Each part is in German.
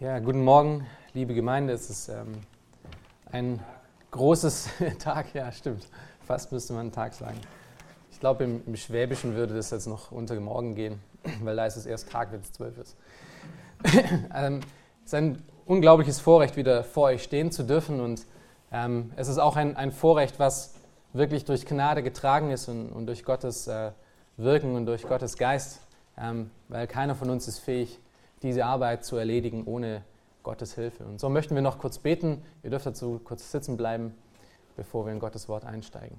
Ja, guten Morgen, liebe Gemeinde. Es ist ähm, ein großes Tag, ja, stimmt. Fast müsste man einen Tag sagen. Ich glaube, im, im, Schwäbischen würde das jetzt noch unter Morgen gehen, weil da ist es erst Tag, wenn es zwölf ist. ähm, es ist ein unglaubliches Vorrecht, wieder vor euch stehen zu dürfen. Und ähm, es ist auch ein, ein, Vorrecht, was wirklich durch Gnade getragen ist und, und durch Gottes äh, Wirken und durch Gottes Geist, ähm, weil keiner von uns ist fähig, diese Arbeit zu erledigen ohne Gottes Hilfe. Und so möchten wir noch kurz beten. Ihr dürft dazu kurz sitzen bleiben, bevor wir in Gottes Wort einsteigen.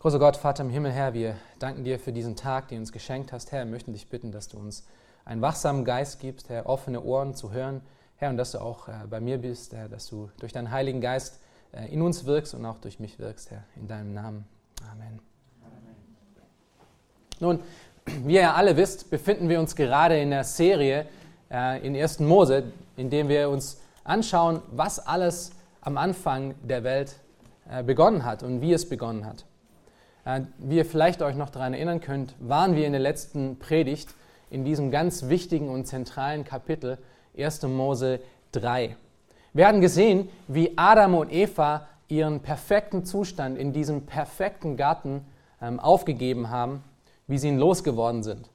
Großer Gott, Vater im Himmel, Herr, wir danken dir für diesen Tag, den du uns geschenkt hast. Herr, wir möchten dich bitten, dass du uns einen wachsamen Geist gibst, Herr, offene Ohren zu hören, Herr, und dass du auch äh, bei mir bist, Herr, dass du durch deinen Heiligen Geist äh, in uns wirkst und auch durch mich wirkst, Herr, in deinem Namen. Amen. Amen. Nun, wie ihr alle wisst, befinden wir uns gerade in der Serie äh, in 1. Mose, in dem wir uns anschauen, was alles am Anfang der Welt äh, begonnen hat und wie es begonnen hat. Äh, wie ihr vielleicht euch noch daran erinnern könnt, waren wir in der letzten Predigt in diesem ganz wichtigen und zentralen Kapitel 1. Mose 3. Wir hatten gesehen, wie Adam und Eva ihren perfekten Zustand in diesem perfekten Garten ähm, aufgegeben haben wie sie ihn losgeworden sind.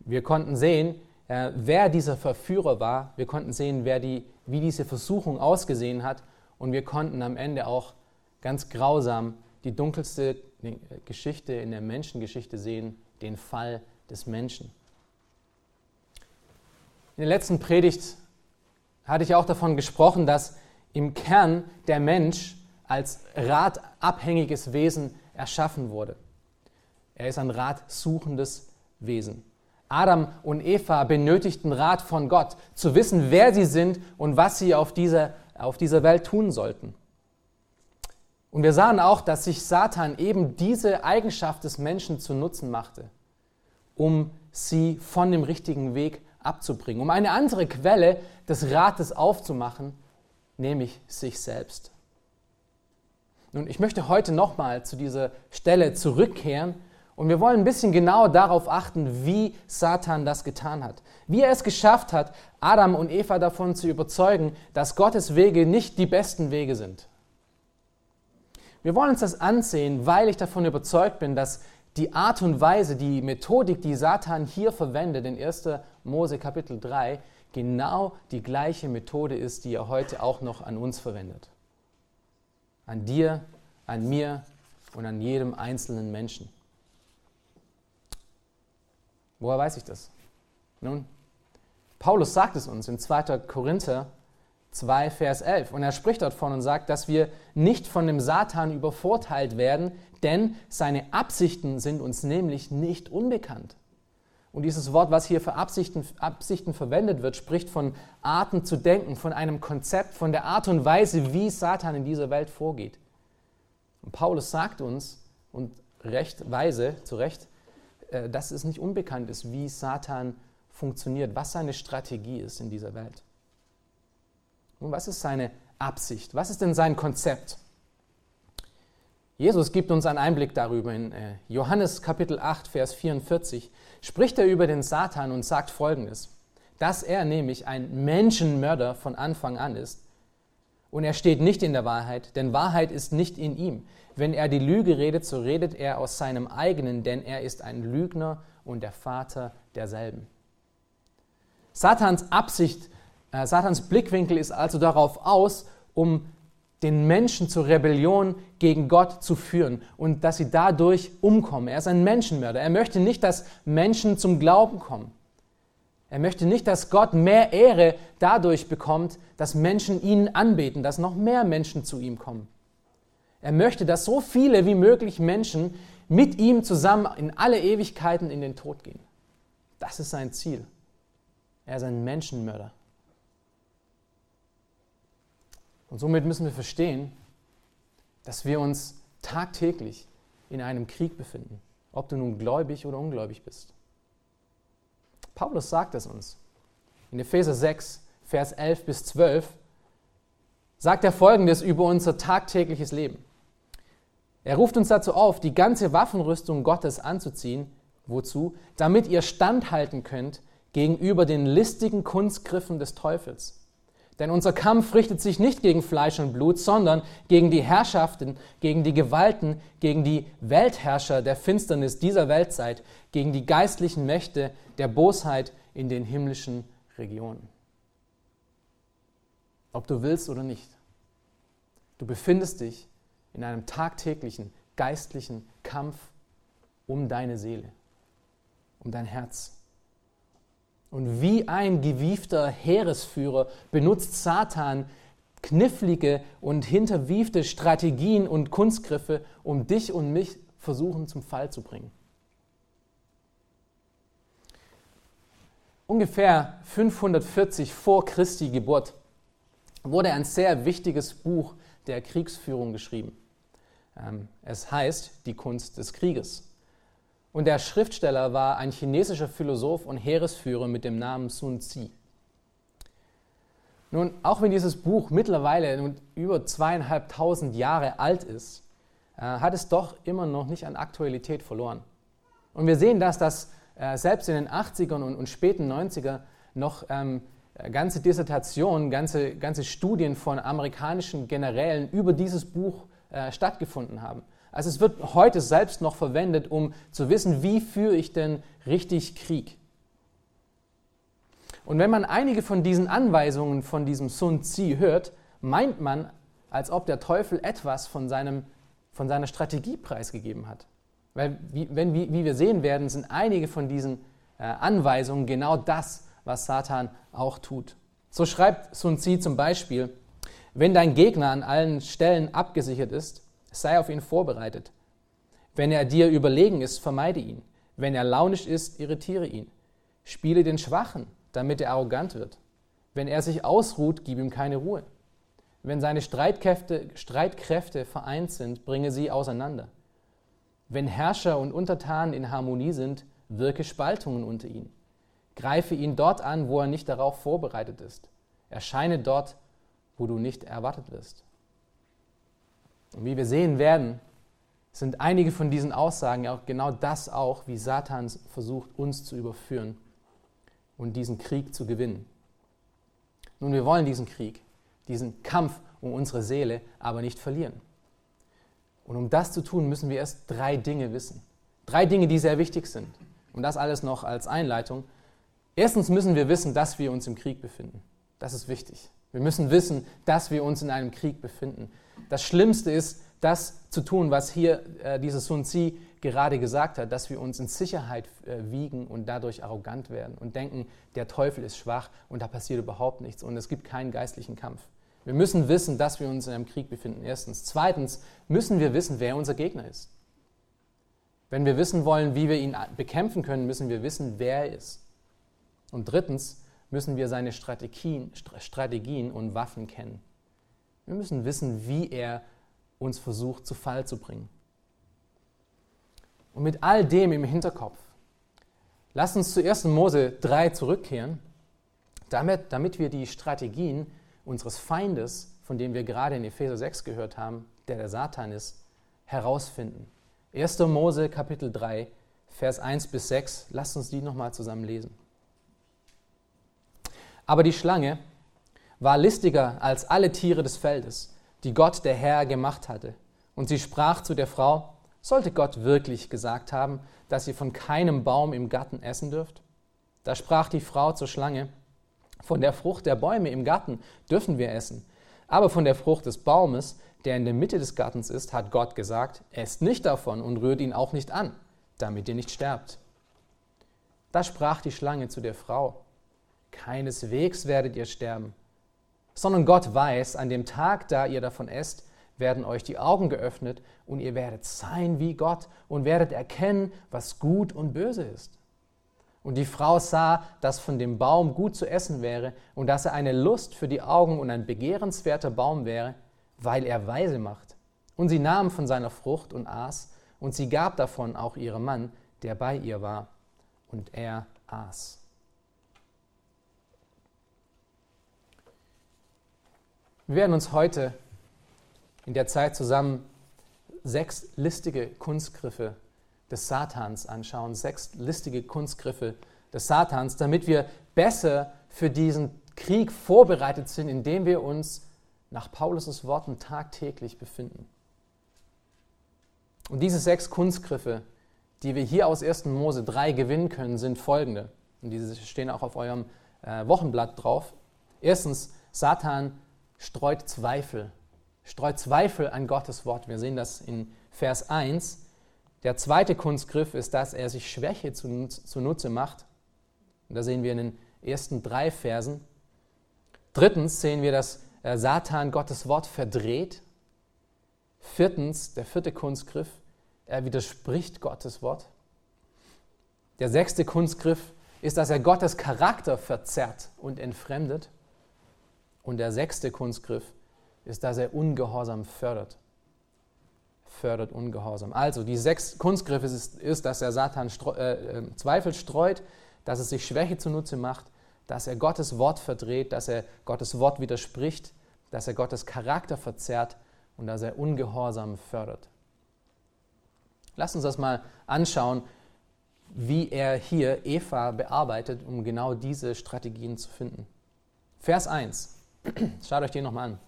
Wir konnten sehen, äh, wer dieser Verführer war. Wir konnten sehen, wer die, wie diese Versuchung ausgesehen hat. Und wir konnten am Ende auch ganz grausam die dunkelste äh, Geschichte in der Menschengeschichte sehen, den Fall des Menschen. In der letzten Predigt hatte ich auch davon gesprochen, dass im Kern der Mensch als ratabhängiges Wesen erschaffen wurde. Er ist ein ratsuchendes Wesen. Adam und Eva benötigten Rat von Gott, zu wissen, wer sie sind und was sie auf dieser, auf dieser Welt tun sollten. Und wir sahen auch, dass sich Satan eben diese Eigenschaft des Menschen zu Nutzen machte, um sie von dem richtigen Weg abzubringen, um eine andere Quelle des Rates aufzumachen, nämlich sich selbst. Nun, ich möchte heute nochmal zu dieser Stelle zurückkehren und wir wollen ein bisschen genauer darauf achten, wie Satan das getan hat. Wie er es geschafft hat, Adam und Eva davon zu überzeugen, dass Gottes Wege nicht die besten Wege sind. Wir wollen uns das ansehen, weil ich davon überzeugt bin, dass die Art und Weise, die Methodik, die Satan hier verwendet in 1. Mose Kapitel 3, genau die gleiche Methode ist, die er heute auch noch an uns verwendet. An dir, an mir und an jedem einzelnen Menschen. Woher weiß ich das? Nun, Paulus sagt es uns in 2. Korinther 2, Vers 11. Und er spricht dort von und sagt, dass wir nicht von dem Satan übervorteilt werden, denn seine Absichten sind uns nämlich nicht unbekannt. Und dieses Wort, was hier für Absichten, Absichten verwendet wird, spricht von Arten zu denken, von einem Konzept, von der Art und Weise, wie Satan in dieser Welt vorgeht. Und Paulus sagt uns, und recht weise, zu Recht, äh, dass es nicht unbekannt ist, wie Satan funktioniert, was seine Strategie ist in dieser Welt. Und was ist seine Absicht? Was ist denn sein Konzept? Jesus gibt uns einen Einblick darüber. In äh, Johannes Kapitel 8, Vers 44 spricht er über den Satan und sagt folgendes, dass er nämlich ein Menschenmörder von Anfang an ist. Und er steht nicht in der Wahrheit, denn Wahrheit ist nicht in ihm. Wenn er die Lüge redet, so redet er aus seinem eigenen, denn er ist ein Lügner und der Vater derselben. Satans Absicht, äh, Satans Blickwinkel ist also darauf aus, um den Menschen zur Rebellion gegen Gott zu führen und dass sie dadurch umkommen. Er ist ein Menschenmörder. Er möchte nicht, dass Menschen zum Glauben kommen. Er möchte nicht, dass Gott mehr Ehre dadurch bekommt, dass Menschen ihn anbeten, dass noch mehr Menschen zu ihm kommen. Er möchte, dass so viele wie möglich Menschen mit ihm zusammen in alle Ewigkeiten in den Tod gehen. Das ist sein Ziel. Er ist ein Menschenmörder. Und somit müssen wir verstehen, dass wir uns tagtäglich in einem Krieg befinden, ob du nun gläubig oder ungläubig bist. Paulus sagt es uns. In Epheser 6, Vers 11 bis 12 sagt er Folgendes über unser tagtägliches Leben. Er ruft uns dazu auf, die ganze Waffenrüstung Gottes anzuziehen. Wozu? Damit ihr standhalten könnt gegenüber den listigen Kunstgriffen des Teufels. Denn unser Kampf richtet sich nicht gegen Fleisch und Blut, sondern gegen die Herrschaften, gegen die Gewalten, gegen die Weltherrscher der Finsternis dieser Weltzeit, gegen die geistlichen Mächte der Bosheit in den himmlischen Regionen. Ob du willst oder nicht, du befindest dich in einem tagtäglichen geistlichen Kampf um deine Seele, um dein Herz. Und wie ein gewiefter Heeresführer benutzt Satan knifflige und hinterwiefte Strategien und Kunstgriffe, um dich und mich versuchen zum Fall zu bringen. Ungefähr 540 vor Christi Geburt wurde ein sehr wichtiges Buch der Kriegsführung geschrieben. Ähm, es heißt Die Kunst des Krieges. Und der Schriftsteller war ein chinesischer Philosoph und Heeresführer mit dem Namen Sun Tzu. Nun, auch wenn dieses Buch mittlerweile über zweieinhalbtausend Jahre alt ist, äh, hat es doch immer noch nicht an Aktualität verloren. Und wir sehen das, dass äh, selbst in den 80ern und, und späten 90er noch ähm, ganze Dissertationen, ganze, ganze Studien von amerikanischen Generälen über dieses Buch äh, stattgefunden haben. Also es wird heute selbst noch verwendet, um zu wissen, wie führe ich denn richtig Krieg. Und wenn man einige von diesen Anweisungen von diesem Sun Tzu hört, meint man, als ob der Teufel etwas von, seinem, von seiner Strategie preisgegeben hat. Weil, wie, wenn, wie, wie wir sehen werden, sind einige von diesen äh, Anweisungen genau das, was Satan auch tut. So schreibt Sun Tzu zum Beispiel, wenn dein Gegner an allen Stellen abgesichert ist, Sei auf ihn vorbereitet. Wenn er dir überlegen ist, vermeide ihn. Wenn er launisch ist, irritiere ihn. Spiele den Schwachen, damit er arrogant wird. Wenn er sich ausruht, gib ihm keine Ruhe. Wenn seine Streitkräfte, Streitkräfte vereint sind, bringe sie auseinander. Wenn Herrscher und Untertanen in Harmonie sind, wirke Spaltungen unter ihnen. Greife ihn dort an, wo er nicht darauf vorbereitet ist. Erscheine dort, wo du nicht erwartet wirst. Und wie wir sehen werden, sind einige von diesen Aussagen ja auch genau das auch, wie Satan versucht, uns zu überführen und diesen Krieg zu gewinnen. Nun, wir wollen diesen Krieg, diesen Kampf um unsere Seele aber nicht verlieren. Und um das zu tun, müssen wir erst drei Dinge wissen. Drei Dinge, die sehr wichtig sind. Und das alles noch als Einleitung. Erstens müssen wir wissen, dass wir uns im Krieg befinden. Das ist wichtig. Wir müssen wissen, dass wir uns in einem Krieg befinden. Das Schlimmste ist, das zu tun, was hier äh, dieser Sun Tzu gerade gesagt hat, dass wir uns in Sicherheit äh, wiegen und dadurch arrogant werden und denken, der Teufel ist schwach und da passiert überhaupt nichts und es gibt keinen geistlichen Kampf. Wir müssen wissen, dass wir uns in einem Krieg befinden, erstens. Zweitens müssen wir wissen, wer unser Gegner ist. Wenn wir wissen wollen, wie wir ihn bekämpfen können, müssen wir wissen, wer er ist. Und drittens müssen wir seine Strategien, Strategien und Waffen kennen. Wir müssen wissen, wie er uns versucht zu Fall zu bringen. Und mit all dem im Hinterkopf, lasst uns zu 1. Mose 3 zurückkehren, damit, damit wir die Strategien unseres Feindes, von dem wir gerade in Epheser 6 gehört haben, der der Satan ist, herausfinden. 1. Mose Kapitel 3, Vers 1 bis 6, lasst uns die nochmal zusammen lesen. Aber die Schlange war listiger als alle Tiere des Feldes, die Gott der Herr gemacht hatte. Und sie sprach zu der Frau, sollte Gott wirklich gesagt haben, dass ihr von keinem Baum im Garten essen dürft? Da sprach die Frau zur Schlange, von der Frucht der Bäume im Garten dürfen wir essen, aber von der Frucht des Baumes, der in der Mitte des Gartens ist, hat Gott gesagt, esst nicht davon und rührt ihn auch nicht an, damit ihr nicht sterbt. Da sprach die Schlange zu der Frau, Keineswegs werdet ihr sterben, sondern Gott weiß, an dem Tag, da ihr davon esst, werden euch die Augen geöffnet und ihr werdet sein wie Gott und werdet erkennen, was gut und böse ist. Und die Frau sah, dass von dem Baum gut zu essen wäre und dass er eine Lust für die Augen und ein begehrenswerter Baum wäre, weil er weise macht. Und sie nahm von seiner Frucht und aß, und sie gab davon auch ihrem Mann, der bei ihr war, und er aß. Wir werden uns heute in der Zeit zusammen sechs listige Kunstgriffe des Satans anschauen, sechs listige Kunstgriffe des Satans, damit wir besser für diesen Krieg vorbereitet sind, indem wir uns nach Paulus' Worten tagtäglich befinden. Und diese sechs Kunstgriffe, die wir hier aus 1. Mose 3 gewinnen können, sind folgende. Und diese stehen auch auf eurem äh, Wochenblatt drauf. Erstens, Satan streut Zweifel. Streut Zweifel an Gottes Wort. Wir sehen das in Vers 1. Der zweite Kunstgriff ist, dass er sich Schwäche zunutze macht. Und da sehen wir in den ersten drei Versen. Drittens sehen wir, dass äh, Satan Gottes Wort verdreht. Viertens, der vierte Kunstgriff, er widerspricht Gottes Wort. Der sechste Kunstgriff ist, dass er Gottes Charakter verzerrt und entfremdet. Und der sechste Kunstgriff ist, dass er Ungehorsam fördert. Fördert Ungehorsam. Also, die sechs Kunstgriffe ist, ist dass er Satan äh, äh, Zweifel streut, dass er sich Schwäche zunutze macht, dass er Gottes Wort verdreht, dass er Gottes Wort widerspricht, dass er Gottes Charakter verzerrt und dass er Ungehorsam fördert. Lass uns das mal anschauen, wie er hier Eva bearbeitet, um genau diese Strategien zu finden. Vers 1. Schaut euch den nochmal an.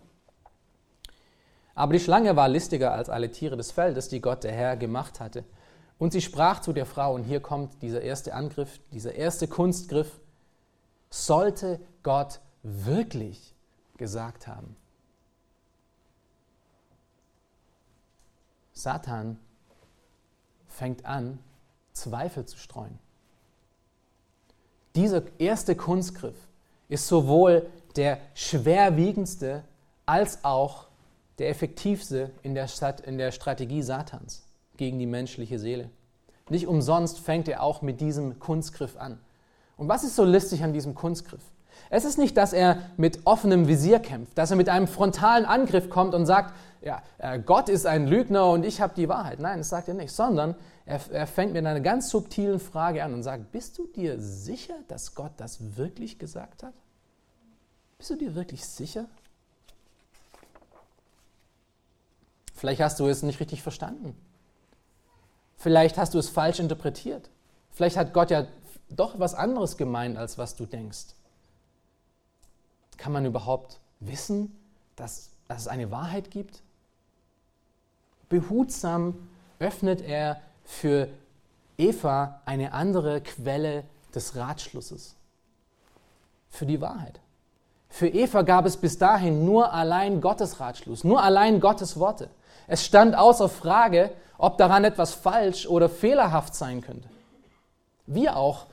Aber die Schlange war listiger als alle Tiere des Feldes, die Gott der Herr gemacht hatte. Und sie sprach zu der Frau, und hier kommt dieser erste Angriff, dieser erste Kunstgriff, sollte Gott wirklich gesagt haben. Satan fängt an, Zweifel zu streuen. Dieser erste Kunstgriff ist sowohl der schwerwiegendste als auch der effektivste in der, Stat in der Strategie Satans gegen die menschliche Seele. Nicht umsonst fängt er auch mit diesem Kunstgriff an. Und was ist so listig an diesem Kunstgriff? Es ist nicht, dass er mit offenem Visier kämpft, dass er mit einem frontalen Angriff kommt und sagt, ja, äh, Gott ist ein Lügner und ich habe die Wahrheit. Nein, das sagt er nicht, sondern er, er fängt mit einer ganz subtilen Frage an und sagt, bist du dir sicher, dass Gott das wirklich gesagt hat? Bist du dir wirklich sicher? Vielleicht hast du es nicht richtig verstanden. Vielleicht hast du es falsch interpretiert. Vielleicht hat Gott ja doch was anderes gemeint, als was du denkst. Kann man überhaupt wissen, dass, dass es eine Wahrheit gibt? Behutsam öffnet er für Eva eine andere Quelle des Ratschlusses. Für die Wahrheit. Für Eva gab es bis dahin nur allein Gottes Ratschluss, nur allein Gottes Worte. Es stand außer Frage, ob daran etwas falsch oder fehlerhaft sein könnte. Wie auch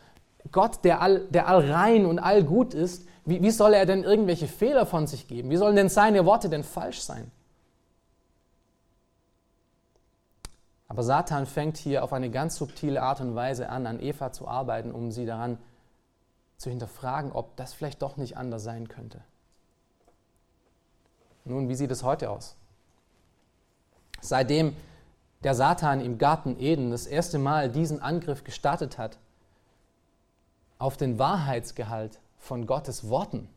Gott, der, all, der allrein und allgut ist, wie, wie soll er denn irgendwelche Fehler von sich geben? Wie sollen denn seine Worte denn falsch sein? Aber Satan fängt hier auf eine ganz subtile Art und Weise an, an Eva zu arbeiten, um sie daran zu hinterfragen, ob das vielleicht doch nicht anders sein könnte. Nun, wie sieht es heute aus? Seitdem der Satan im Garten Eden das erste Mal diesen Angriff gestartet hat auf den Wahrheitsgehalt von Gottes Worten,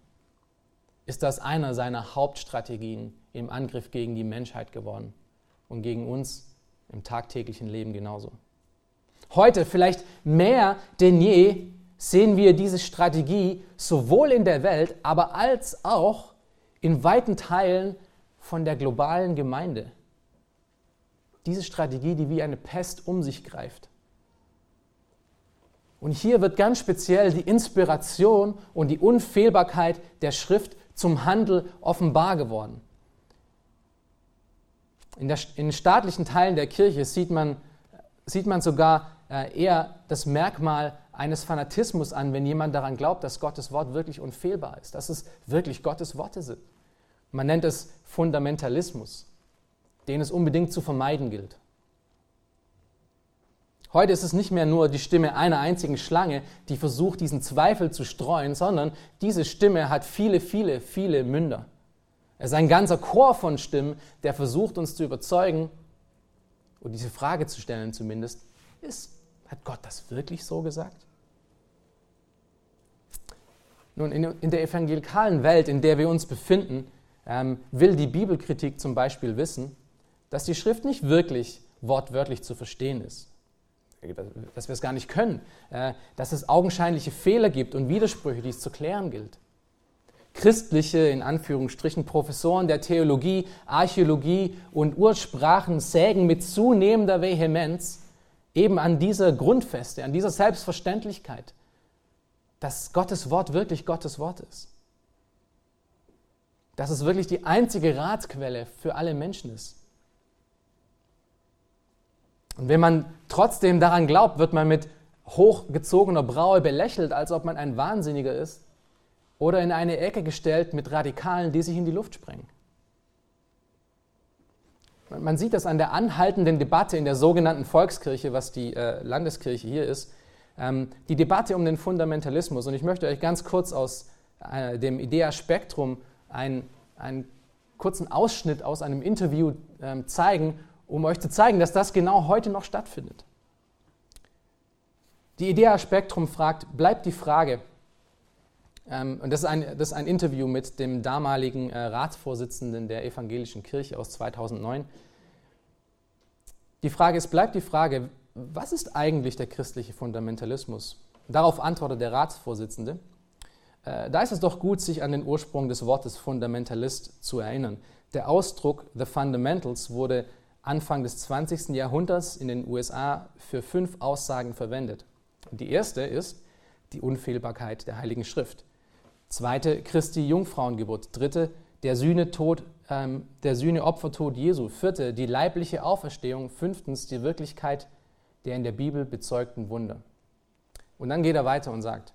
ist das einer seiner Hauptstrategien im Angriff gegen die Menschheit geworden und gegen uns im tagtäglichen Leben genauso. Heute vielleicht mehr denn je sehen wir diese Strategie sowohl in der Welt, aber als auch in weiten Teilen von der globalen Gemeinde. Diese Strategie, die wie eine Pest um sich greift. Und hier wird ganz speziell die Inspiration und die Unfehlbarkeit der Schrift zum Handel offenbar geworden. In, der, in staatlichen Teilen der Kirche sieht man, sieht man sogar äh, eher das Merkmal eines Fanatismus an, wenn jemand daran glaubt, dass Gottes Wort wirklich unfehlbar ist, dass es wirklich Gottes Worte sind. Man nennt es Fundamentalismus, den es unbedingt zu vermeiden gilt. Heute ist es nicht mehr nur die Stimme einer einzigen Schlange, die versucht, diesen Zweifel zu streuen, sondern diese Stimme hat viele, viele, viele Münder. Es ist ein ganzer Chor von Stimmen, der versucht uns zu überzeugen, und diese Frage zu stellen zumindest, ist, hat Gott das wirklich so gesagt? Nun, in, der evangelikalen Welt, in der wir uns befinden, ähm, will die Bibelkritik zum Beispiel wissen, dass die Schrift nicht wirklich wortwörtlich zu verstehen ist. dass wir es gar nicht können, äh, dass es augenscheinliche Fehler gibt und Widersprüche, die es zu klären gilt. Christliche, in Anführungsstrichen, Professoren der Theologie, Archäologie und Ursprachen sägen mit zunehmender Vehemenz eben an dieser Grundfeste, an dieser Selbstverständlichkeit, dass Gottes Wort wirklich Gottes Wort ist. Dass es wirklich die einzige Ratquelle für alle Menschen ist. Und wenn man trotzdem daran glaubt, wird man mit hochgezogener Braue belächelt, als ob man ein Wahnsinniger ist oder in eine Ecke gestellt mit Radikalen, die sich in die Luft sprengen. Man sieht das an der anhaltenden Debatte in der sogenannten Volkskirche, was die äh, Landeskirche hier ist, die Debatte um den Fundamentalismus. Und ich möchte euch ganz kurz aus äh, dem Idea Spektrum einen, einen kurzen Ausschnitt aus einem Interview ähm, zeigen, um euch zu zeigen, dass das genau heute noch stattfindet. Die Idea Spektrum fragt, bleibt die Frage, ähm, und das ist, ein, das ist ein Interview mit dem damaligen äh, Ratsvorsitzenden der Evangelischen Kirche aus 2009. Die Frage ist, bleibt die Frage, was ist eigentlich der christliche Fundamentalismus? Darauf antwortet der Ratsvorsitzende, äh, da ist es doch gut, sich an den Ursprung des Wortes Fundamentalist zu erinnern. Der Ausdruck The Fundamentals wurde Anfang des 20. Jahrhunderts in den USA für fünf Aussagen verwendet. Die erste ist die Unfehlbarkeit der Heiligen Schrift. Zweite, Christi Jungfrauengeburt. Dritte, der Sühnetod, ähm, der Sühneopfertod Jesu. Vierte, die leibliche Auferstehung. Fünftens, die Wirklichkeit der in der Bibel bezeugten Wunder. Und dann geht er weiter und sagt,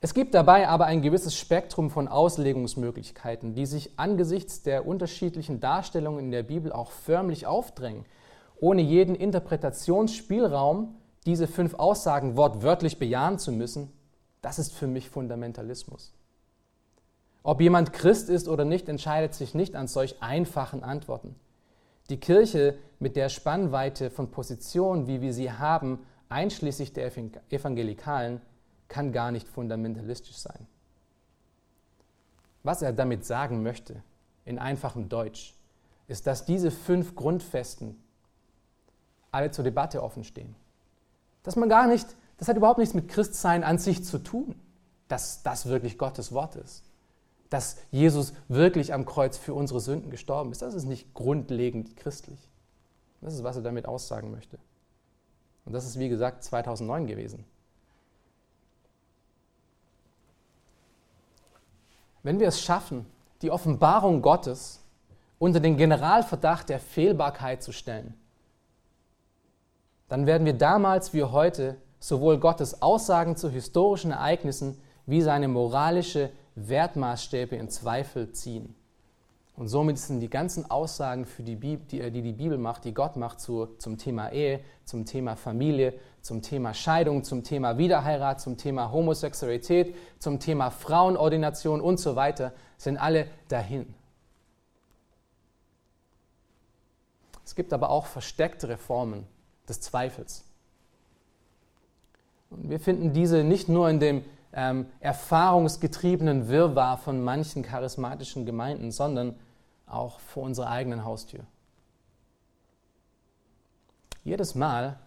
es gibt dabei aber ein gewisses Spektrum von Auslegungsmöglichkeiten, die sich angesichts der unterschiedlichen Darstellungen in der Bibel auch förmlich aufdrängen, ohne jeden Interpretationsspielraum diese fünf Aussagen wortwörtlich bejahen zu müssen. Das ist für mich Fundamentalismus. Ob jemand Christ ist oder nicht, entscheidet sich nicht an solch einfachen Antworten. Die Kirche mit der Spannweite von Positionen, wie wir sie haben, einschließlich der Evangelikalen, kann gar nicht fundamentalistisch sein. Was er damit sagen möchte, in einfachem Deutsch, ist, dass diese fünf Grundfesten alle zur Debatte offen stehen. Dass man gar nicht, das hat überhaupt nichts mit Christsein an sich zu tun, dass das wirklich Gottes Wort ist dass Jesus wirklich am Kreuz für unsere Sünden gestorben ist. Das ist nicht grundlegend christlich. Das ist, was er damit aussagen möchte. Und das ist, wie gesagt, 2009 gewesen. Wenn wir es schaffen, die Offenbarung Gottes unter den Generalverdacht der Fehlbarkeit zu stellen, dann werden wir damals wie heute sowohl Gottes Aussagen zu historischen Ereignissen wie seine moralische Wertmaßstäbe in Zweifel ziehen. Und somit sind die ganzen Aussagen, für die, Bibel, die, die, die Bibel macht, die Gott macht zu, zum Thema Ehe, zum Thema Familie, zum Thema Scheidung, zum Thema Wiederheirat, zum Thema Homosexualität, zum Thema Frauenordination und so weiter, sind alle dahin. Es gibt aber auch versteckte Reformen des Zweifels. Und wir finden diese nicht nur in dem ähm, erfahrungsgetriebenen Wirrwarr von manchen charismatischen Gemeinden, sondern auch vor unserer eigenen Haustür. Jedes Mal,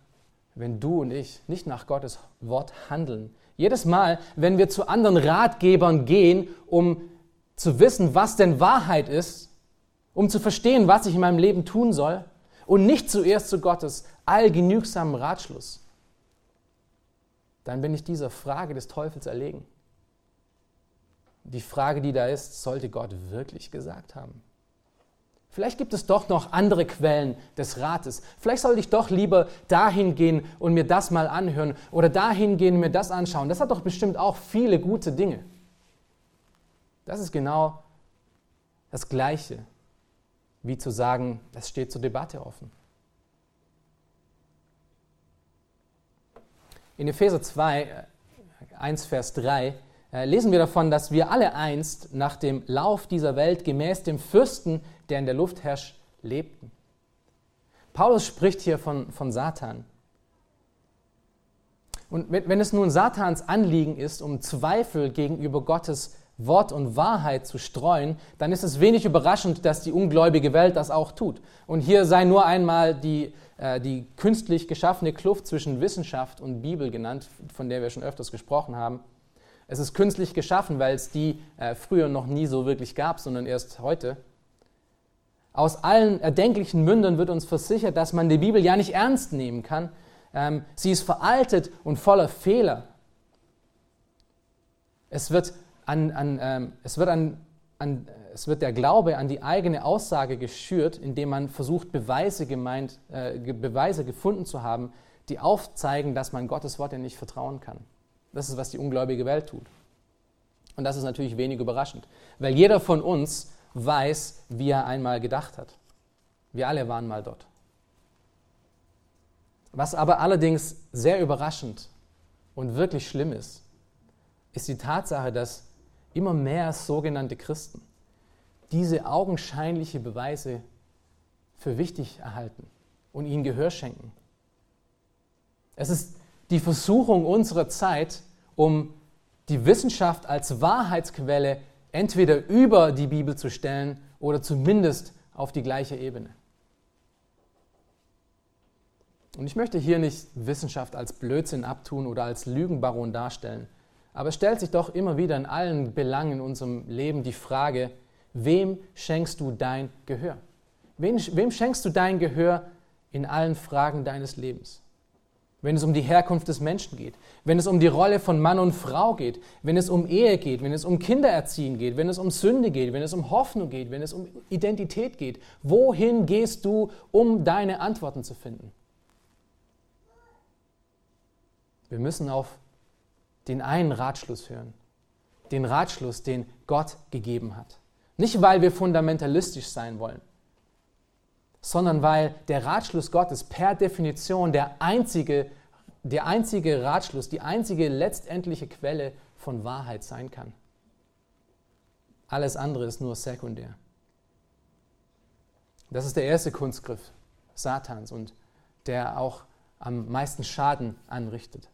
wenn du und ich nicht nach Gottes Wort handeln, jedes Mal, wenn wir zu anderen Ratgebern gehen, um zu wissen, was denn Wahrheit ist, um zu verstehen, was ich in meinem Leben tun soll, und nicht zuerst zu Gottes allgenügsamen Ratschluss, dann bin ich dieser Frage des Teufels erlegen. Die Frage, die da ist, sollte Gott wirklich gesagt haben? Vielleicht gibt es doch noch andere Quellen des Rates. Vielleicht sollte ich doch lieber dahin gehen und mir das mal anhören oder dahin gehen und mir das anschauen. Das hat doch bestimmt auch viele gute Dinge. Das ist genau das Gleiche, wie zu sagen, es steht zur Debatte offen. In Epheser 2, 1 Vers 3 äh, lesen wir davon, dass wir alle einst nach dem Lauf dieser Welt gemäß dem Fürsten, der in der Luft herrscht, lebten. Paulus spricht hier von, von Satan. Und wenn es nun Satans Anliegen ist, um Zweifel gegenüber Gottes Wort und Wahrheit zu streuen, dann ist es wenig überraschend, dass die ungläubige Welt das auch tut. Und hier sei nur einmal die äh, die künstlich geschaffene Kluft zwischen Wissenschaft und Bibel genannt, von der wir schon öfters gesprochen haben. Es ist künstlich geschaffen, weil es die äh, früher noch nie so wirklich gab, sondern erst heute. Aus allen erdenklichen Mündern wird uns versichert, dass man die Bibel ja nicht ernst nehmen kann. Ähm, sie ist veraltet und voller Fehler. Es wird, an, an, ähm, es, wird an, an, es wird der Glaube an die eigene Aussage geschürt, indem man versucht, Beweise, gemeint, äh, Beweise gefunden zu haben, die aufzeigen, dass man Gottes Wort ja nicht vertrauen kann. Das ist, was die ungläubige Welt tut. Und das ist natürlich wenig überraschend, weil jeder von uns weiß, wie er einmal gedacht hat. Wir alle waren mal dort. Was aber allerdings sehr überraschend und wirklich schlimm ist, ist die Tatsache, dass immer mehr sogenannte Christen diese augenscheinliche Beweise für wichtig erhalten und ihnen Gehör schenken. Es ist die Versuchung unserer Zeit, um die Wissenschaft als Wahrheitsquelle entweder über die Bibel zu stellen oder zumindest auf die gleiche Ebene. Und ich möchte hier nicht Wissenschaft als Blödsinn abtun oder als Lügenbaron darstellen, aber es stellt sich doch immer wieder in allen Belangen in unserem Leben die Frage, wem schenkst du dein Gehör? Wem, wem schenkst du dein Gehör in allen Fragen deines Lebens? wenn es um die Herkunft des Menschen geht, wenn es um die Rolle von Mann und Frau geht, wenn es um Ehe geht, wenn es um Kindererziehen geht, wenn es um Sünde geht, wenn es um Hoffnung geht, wenn es um Identität geht. Wohin gehst du, um deine Antworten zu finden? Wir müssen auf den einen Ratschluss hören, den Ratschluss, den Gott gegeben hat. Nicht, weil wir fundamentalistisch sein wollen, sondern weil der Ratschluss Gottes per Definition der einzige, der einzige Ratschluss, die einzige letztendliche Quelle von Wahrheit sein kann. Alles andere ist nur sekundär. Das ist der erste Kunstgriff Satans und der auch am meisten Schaden anrichtet.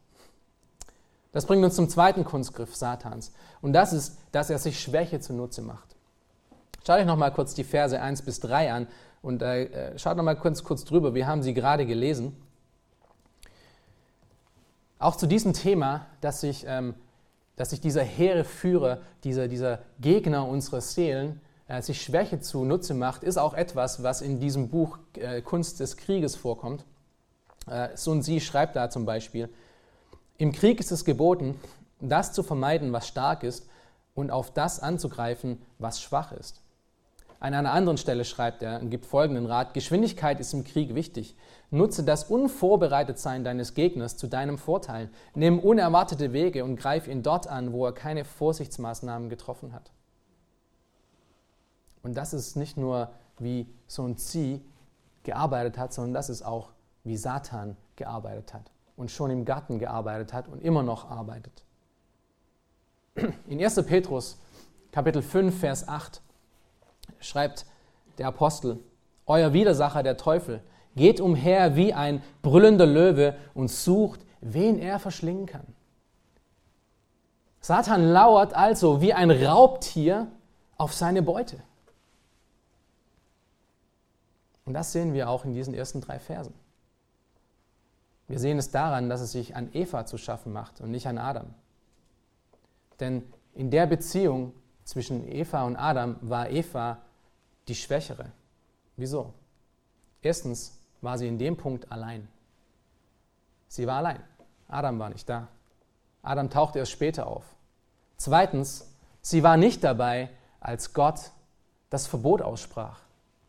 Das bringt uns zum zweiten Kunstgriff Satans. Und das ist, dass er sich Schwäche zunutze macht. Schaut euch nochmal kurz die Verse 1 bis 3 an. Und äh, schaut noch mal kurz, kurz drüber, wir haben sie gerade gelesen. Auch zu diesem Thema, dass sich, ähm, dass sich dieser hehre Führer, dieser, dieser Gegner unserer Seelen, äh, sich Schwäche zunutze macht, ist auch etwas, was in diesem Buch äh, Kunst des Krieges vorkommt. Äh, Sun Tzu schreibt da zum Beispiel, im Krieg ist es geboten, das zu vermeiden, was stark ist, und auf das anzugreifen, was schwach ist. An einer anderen Stelle schreibt er und gibt folgenden Rat: Geschwindigkeit ist im Krieg wichtig. Nutze das Unvorbereitetsein deines Gegners zu deinem Vorteil. Nimm unerwartete Wege und greif ihn dort an, wo er keine Vorsichtsmaßnahmen getroffen hat. Und das ist nicht nur, wie Sun Tzu gearbeitet hat, sondern das ist auch, wie Satan gearbeitet hat und schon im Garten gearbeitet hat und immer noch arbeitet. In 1. Petrus, Kapitel 5, Vers 8 schreibt der Apostel, euer Widersacher, der Teufel, geht umher wie ein brüllender Löwe und sucht, wen er verschlingen kann. Satan lauert also wie ein Raubtier auf seine Beute. Und das sehen wir auch in diesen ersten drei Versen. Wir sehen es daran, dass es sich an Eva zu schaffen macht und nicht an Adam. Denn in der Beziehung zwischen Eva und Adam war Eva die Schwächere. Wieso? Erstens war sie in dem Punkt allein. Sie war allein. Adam war nicht da. Adam tauchte erst später auf. Zweitens, sie war nicht dabei, als Gott das Verbot aussprach.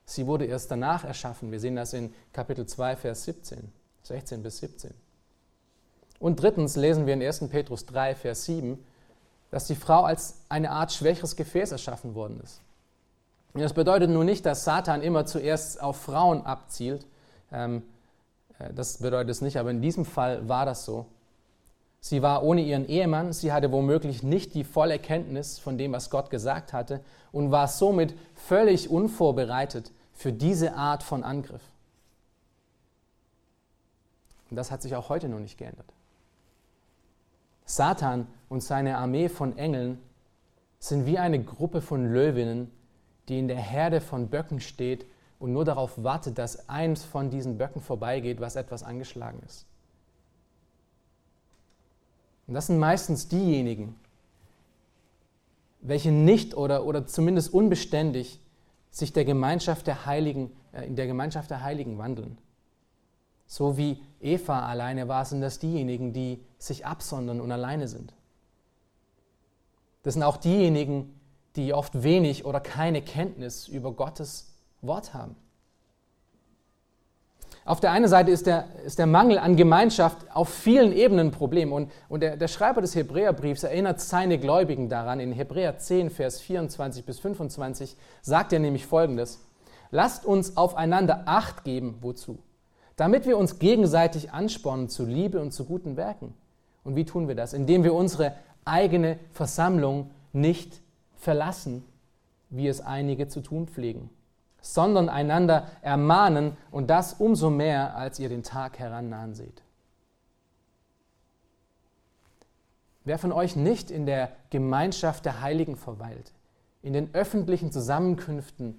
Sie wurde erst danach erschaffen. Wir sehen das in Kapitel 2, Vers 17, 16 bis 17. Und drittens lesen wir in 1. Petrus 3, Vers 7, dass die Frau als eine Art schwächeres Gefäß erschaffen worden ist. Das bedeutet nun nicht, dass Satan immer zuerst auf Frauen abzielt. Ähm, äh, das bedeutet es nicht, aber in diesem Fall war das so. Sie war ohne ihren Ehemann, sie hatte womöglich nicht die volle Kenntnis von dem, was Gott gesagt hatte und war somit völlig unvorbereitet für diese Art von Angriff. Und das hat sich auch heute noch nicht geändert. Satan und seine Armee von Engeln sind wie eine Gruppe von Löwinnen, die in der Herde von Böcken steht und nur darauf wartet, dass eins von diesen Böcken vorbeigeht, was etwas angeschlagen ist. Und das sind meistens diejenigen, welche nicht oder, oder zumindest unbeständig sich der Gemeinschaft der Heiligen, äh, in der Gemeinschaft der Heiligen wandeln. So wie Eva alleine war, sind das diejenigen, die sich absondern und alleine sind. Das sind auch diejenigen, die oft wenig oder keine Kenntnis über Gottes Wort haben. Auf der einen Seite ist der, ist der Mangel an Gemeinschaft auf vielen Ebenen ein Problem. Und, und der, der Schreiber des Hebräerbriefs erinnert seine Gläubigen daran. In Hebräer 10, Vers 24 bis 25 sagt er nämlich Folgendes. Lasst uns aufeinander Acht geben, wozu? Damit wir uns gegenseitig anspornen zu Liebe und zu guten Werken. Und wie tun wir das? Indem wir unsere eigene Versammlung nicht verlassen, wie es einige zu tun pflegen sondern einander ermahnen und das umso mehr, als ihr den Tag herannahen seht. Wer von euch nicht in der Gemeinschaft der Heiligen verweilt, in den öffentlichen Zusammenkünften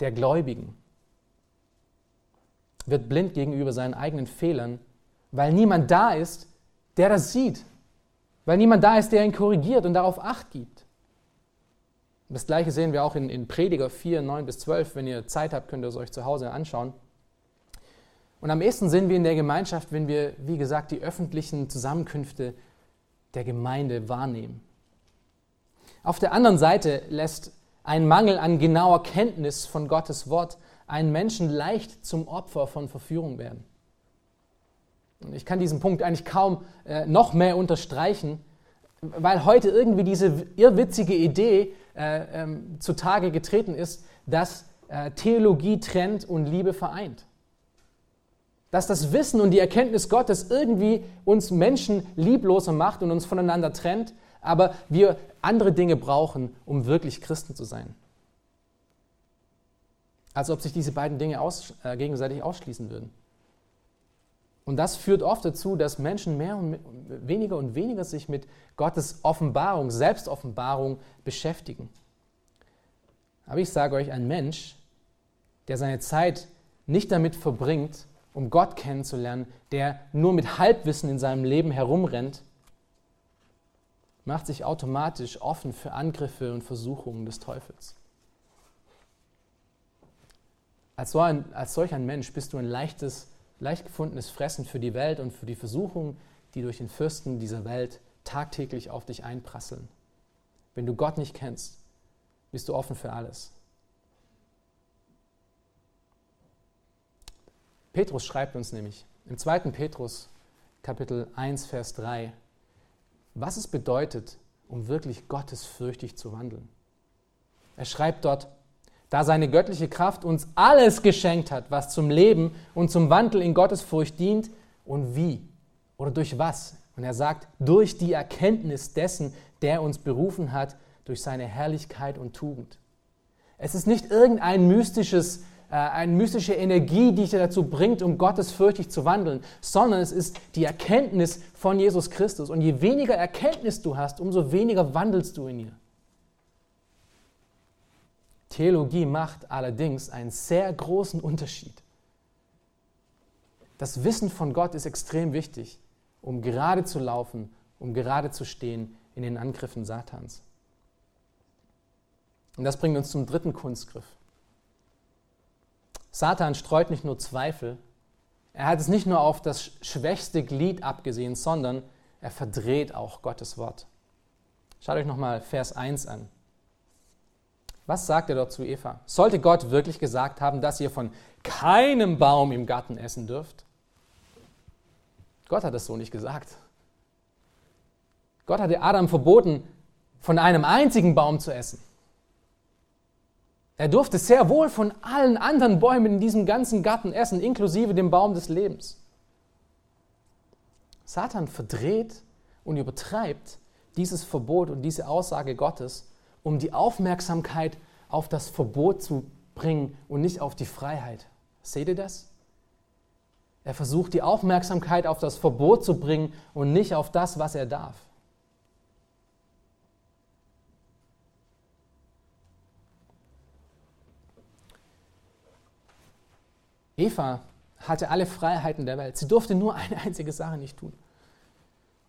der Gläubigen, wird blind gegenüber seinen eigenen Fehlern, weil niemand da ist, der das sieht, weil niemand da ist, der ihn korrigiert und darauf acht gibt. Das gleiche sehen wir auch in, in Prediger 4, 9 bis 12. Wenn ihr Zeit habt, könnt ihr es euch zu Hause anschauen. Und am ehesten sind wir in der Gemeinschaft, wenn wir, wie gesagt, die öffentlichen Zusammenkünfte der Gemeinde wahrnehmen. Auf der anderen Seite lässt ein Mangel an genauer Kenntnis von Gottes Wort einen Menschen leicht zum Opfer von Verführung werden. Und ich kann diesen Punkt eigentlich kaum äh, noch mehr unterstreichen, weil heute irgendwie diese irrwitzige Idee äh, ähm, zutage getreten ist, dass äh, Theologie trennt und Liebe vereint. Dass das Wissen und die Erkenntnis Gottes irgendwie uns Menschen liebloser macht und uns voneinander trennt, aber wir andere Dinge brauchen, um wirklich Christen zu sein. Als ob sich diese beiden Dinge aus, äh, gegenseitig ausschließen würden. Und das führt oft dazu, dass Menschen mehr und weniger und weniger sich mit Gottes Offenbarung, Selbstoffenbarung beschäftigen. Aber ich sage euch, ein Mensch, der seine Zeit nicht damit verbringt, um Gott kennenzulernen, der nur mit Halbwissen in seinem Leben herumrennt, macht sich automatisch offen für Angriffe und Versuchungen des Teufels. Als, so ein, als solch ein Mensch bist du ein leichtes leicht gefundenes Fressen für die Welt und für die Versuchungen, die durch den Fürsten dieser Welt tagtäglich auf dich einprasseln. Wenn du Gott nicht kennst, bist du offen für alles. Petrus schreibt uns nämlich im 2. Petrus Kapitel 1, Vers 3, was es bedeutet, um wirklich gottesfürchtig zu wandeln. Er schreibt dort, da seine göttliche Kraft uns alles geschenkt hat, was zum Leben und zum Wandel in Gottesfurcht dient und wie oder durch was. Und er sagt, durch die Erkenntnis dessen, der uns berufen hat, durch seine Herrlichkeit und Tugend. Es ist nicht irgendein mystisches, äh, eine mystische Energie, die dich dazu bringt, um gottesfürchtig zu wandeln, sondern es ist die Erkenntnis von Jesus Christus. Und je weniger Erkenntnis du hast, umso weniger wandelst du in ihr. Theologie macht allerdings einen sehr großen Unterschied. Das Wissen von Gott ist extrem wichtig, um gerade zu laufen, um gerade zu stehen in den Angriffen Satans. Und das bringt uns zum dritten Kunstgriff. Satan streut nicht nur Zweifel, er hat es nicht nur auf das schwächste Glied abgesehen, sondern er verdreht auch Gottes Wort. Schaut euch nochmal Vers 1 an. Was sagt er dort zu Eva? Sollte Gott wirklich gesagt haben, dass ihr von keinem Baum im Garten essen dürft? Gott hat es so nicht gesagt. Gott hatte Adam verboten, von einem einzigen Baum zu essen. Er durfte sehr wohl von allen anderen Bäumen in diesem ganzen Garten essen, inklusive dem Baum des Lebens. Satan verdreht und übertreibt dieses Verbot und diese Aussage Gottes um die Aufmerksamkeit auf das Verbot zu bringen und nicht auf die Freiheit. Seht ihr das? Er versucht die Aufmerksamkeit auf das Verbot zu bringen und nicht auf das, was er darf. Eva hatte alle Freiheiten der Welt. Sie durfte nur eine einzige Sache nicht tun.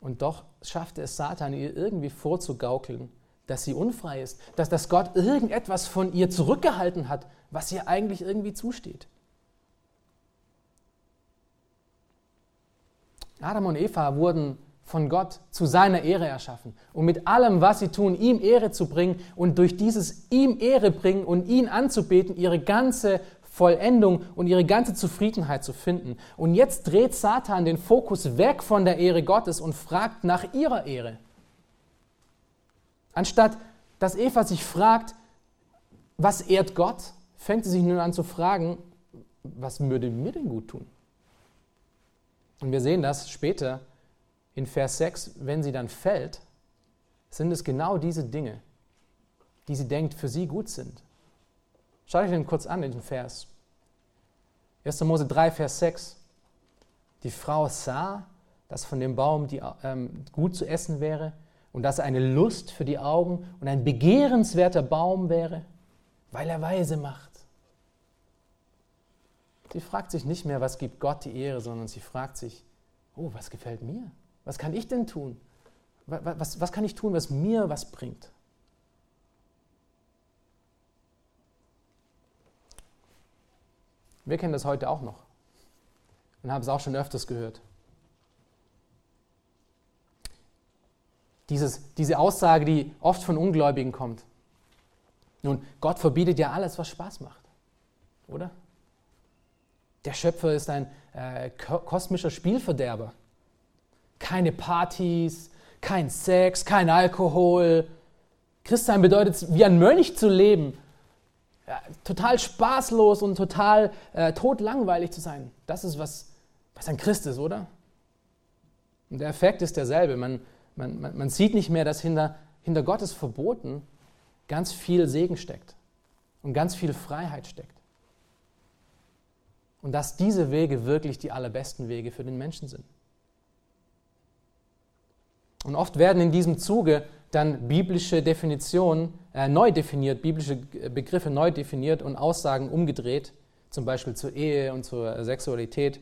Und doch schaffte es Satan, ihr irgendwie vorzugaukeln, dass sie unfrei ist, dass, dass Gott irgendetwas von ihr zurückgehalten hat, was ihr eigentlich irgendwie zusteht. Adam und Eva wurden von Gott zu seiner Ehre erschaffen, um mit allem, was sie tun, ihm Ehre zu bringen und durch dieses ihm Ehre bringen und ihn anzubeten, ihre ganze Vollendung und ihre ganze Zufriedenheit zu finden. Und jetzt dreht Satan den Fokus weg von der Ehre Gottes und fragt nach ihrer Ehre. Anstatt dass Eva sich fragt, was ehrt Gott, fängt sie sich nun an zu fragen, was würde mir denn gut tun? Und wir sehen das später in Vers 6, wenn sie dann fällt, sind es genau diese Dinge, die sie denkt, für sie gut sind. Schaut euch den kurz an, den Vers. 1. Mose 3, Vers 6. Die Frau sah, dass von dem Baum die, ähm, gut zu essen wäre und dass er eine Lust für die Augen und ein begehrenswerter Baum wäre, weil er weise macht. Sie fragt sich nicht mehr, was gibt Gott die Ehre, sondern sie fragt sich, oh, was gefällt mir? Was kann ich denn tun? Was, was, was kann ich tun, was mir was bringt? Wir kennen das heute auch noch und haben es auch schon öfters gehört. Dieses, diese Aussage, die oft von Ungläubigen kommt. Nun, Gott verbietet ja alles, was Spaß macht, oder? Der Schöpfer ist ein äh, kosmischer Spielverderber. Keine Partys, kein Sex, kein Alkohol. Christsein bedeutet, wie ein Mönch zu leben ja, total spaßlos und total äh, totlangweilig zu sein. Das ist, was, was ein Christ ist, oder? Und der Effekt ist derselbe. Man, man, man, man sieht nicht mehr, dass hinter, hinter Gottes Verboten ganz viel Segen steckt und ganz viel Freiheit steckt. Und dass diese Wege wirklich die allerbesten Wege für den Menschen sind. Und oft werden in diesem Zuge dann biblische Definitionen äh, neu definiert, biblische Begriffe neu definiert und Aussagen umgedreht, zum Beispiel zur Ehe und zur Sexualität.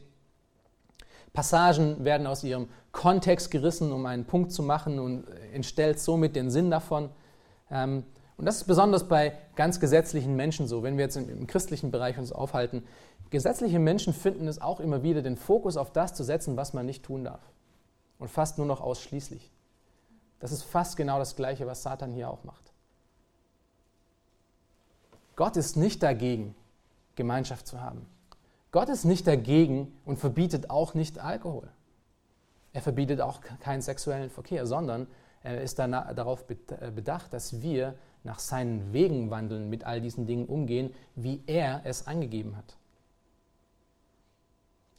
Passagen werden aus ihrem Kontext gerissen, um einen Punkt zu machen und entstellt somit den Sinn davon. Ähm, und das ist besonders bei ganz gesetzlichen Menschen so, wenn wir jetzt im christlichen Bereich uns aufhalten. Gesetzliche Menschen finden es auch immer wieder, den Fokus auf das zu setzen, was man nicht tun darf. Und fast nur noch ausschließlich. Das ist fast genau das Gleiche, was Satan hier auch macht. Gott ist nicht dagegen, Gemeinschaft zu haben. Gott ist nicht dagegen und verbietet auch nicht Alkohol. Er verbietet auch keinen sexuellen Verkehr, sondern er ist darauf äh, bedacht, dass wir nach seinen Wegen wandeln, mit all diesen Dingen umgehen, wie er es angegeben hat.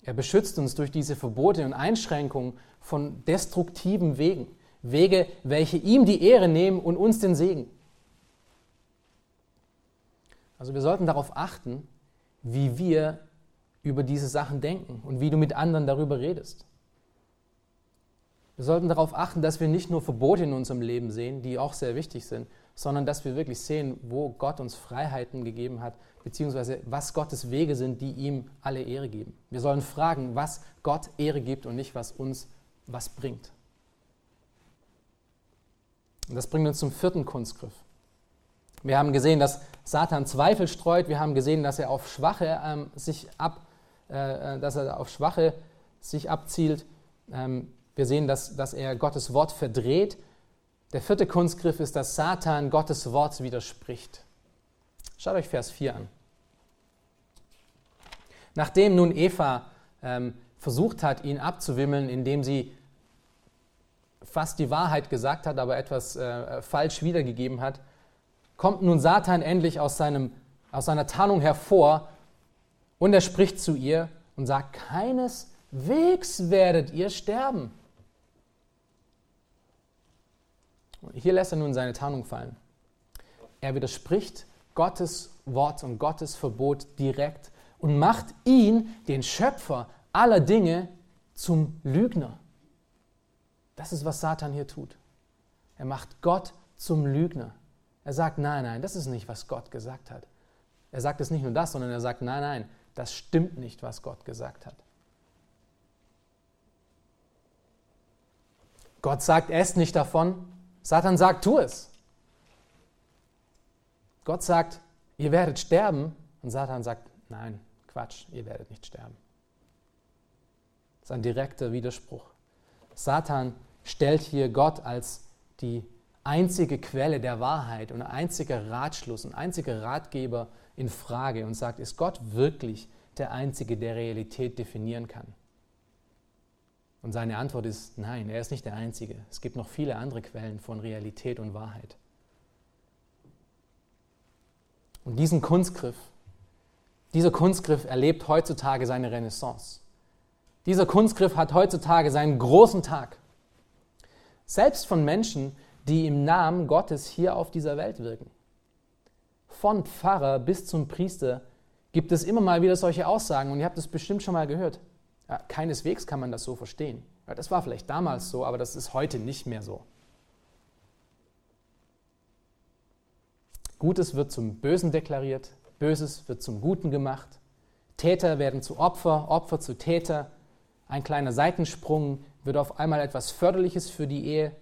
Er beschützt uns durch diese Verbote und Einschränkungen von destruktiven Wegen. Wege, welche ihm die Ehre nehmen und uns den Segen. Also wir sollten darauf achten, wie wir über diese Sachen denken und wie du mit anderen darüber redest. Wir sollten darauf achten, dass wir nicht nur Verbote in unserem Leben sehen, die auch sehr wichtig sind, sondern dass wir wirklich sehen, wo Gott uns Freiheiten gegeben hat, beziehungsweise was Gottes Wege sind, die ihm alle Ehre geben. Wir sollen fragen, was Gott Ehre gibt und nicht, was uns was bringt. Und das bringt uns zum vierten Kunstgriff. Wir haben gesehen, dass Satan Zweifel streut. Wir haben gesehen, dass er auf Schwache ähm, sich ab, äh, äh, dass er auf Schwache sich abzielt. Ähm, wir sehen, dass, dass er Gottes Wort verdreht. Der vierte Kunstgriff ist, dass Satan Gottes Wort widerspricht. Schaut euch Vers 4 an. Nachdem nun Eva ähm, versucht hat, ihn abzuwimmeln, indem sie fast die Wahrheit gesagt hat, aber etwas äh, falsch wiedergegeben hat, kommt nun Satan endlich aus, seinem, aus seiner Tarnung hervor und er spricht zu ihr und sagt, keineswegs werdet ihr sterben. Hier lässt er nun seine Tarnung fallen. Er widerspricht Gottes Wort und Gottes Verbot direkt und macht ihn, den Schöpfer aller Dinge, zum Lügner. Das ist, was Satan hier tut. Er macht Gott zum Lügner. Er sagt, nein, nein, das ist nicht, was Gott gesagt hat. Er sagt es nicht nur das, sondern er sagt, nein, nein, das stimmt nicht, was Gott gesagt hat. Gott sagt, esst nicht davon. Satan sagt, tu es. Gott sagt, ihr werdet sterben. Und Satan sagt, nein, Quatsch, ihr werdet nicht sterben. Das ist ein direkter Widerspruch. Satan stellt hier Gott als die einzige Quelle der Wahrheit und einziger Ratschluss und einziger Ratgeber in Frage und sagt, ist Gott wirklich der Einzige, der Realität definieren kann? Und seine Antwort ist nein, er ist nicht der Einzige. Es gibt noch viele andere Quellen von Realität und Wahrheit. Und diesen Kunstgriff, dieser Kunstgriff erlebt heutzutage seine Renaissance. Dieser Kunstgriff hat heutzutage seinen großen Tag. Selbst von Menschen, die im Namen Gottes hier auf dieser Welt wirken. Von Pfarrer bis zum Priester gibt es immer mal wieder solche Aussagen und ihr habt es bestimmt schon mal gehört. Ja, keineswegs kann man das so verstehen. Ja, das war vielleicht damals so, aber das ist heute nicht mehr so. Gutes wird zum Bösen deklariert, Böses wird zum Guten gemacht, Täter werden zu Opfer, Opfer zu Täter, ein kleiner Seitensprung wird auf einmal etwas Förderliches für die Ehe.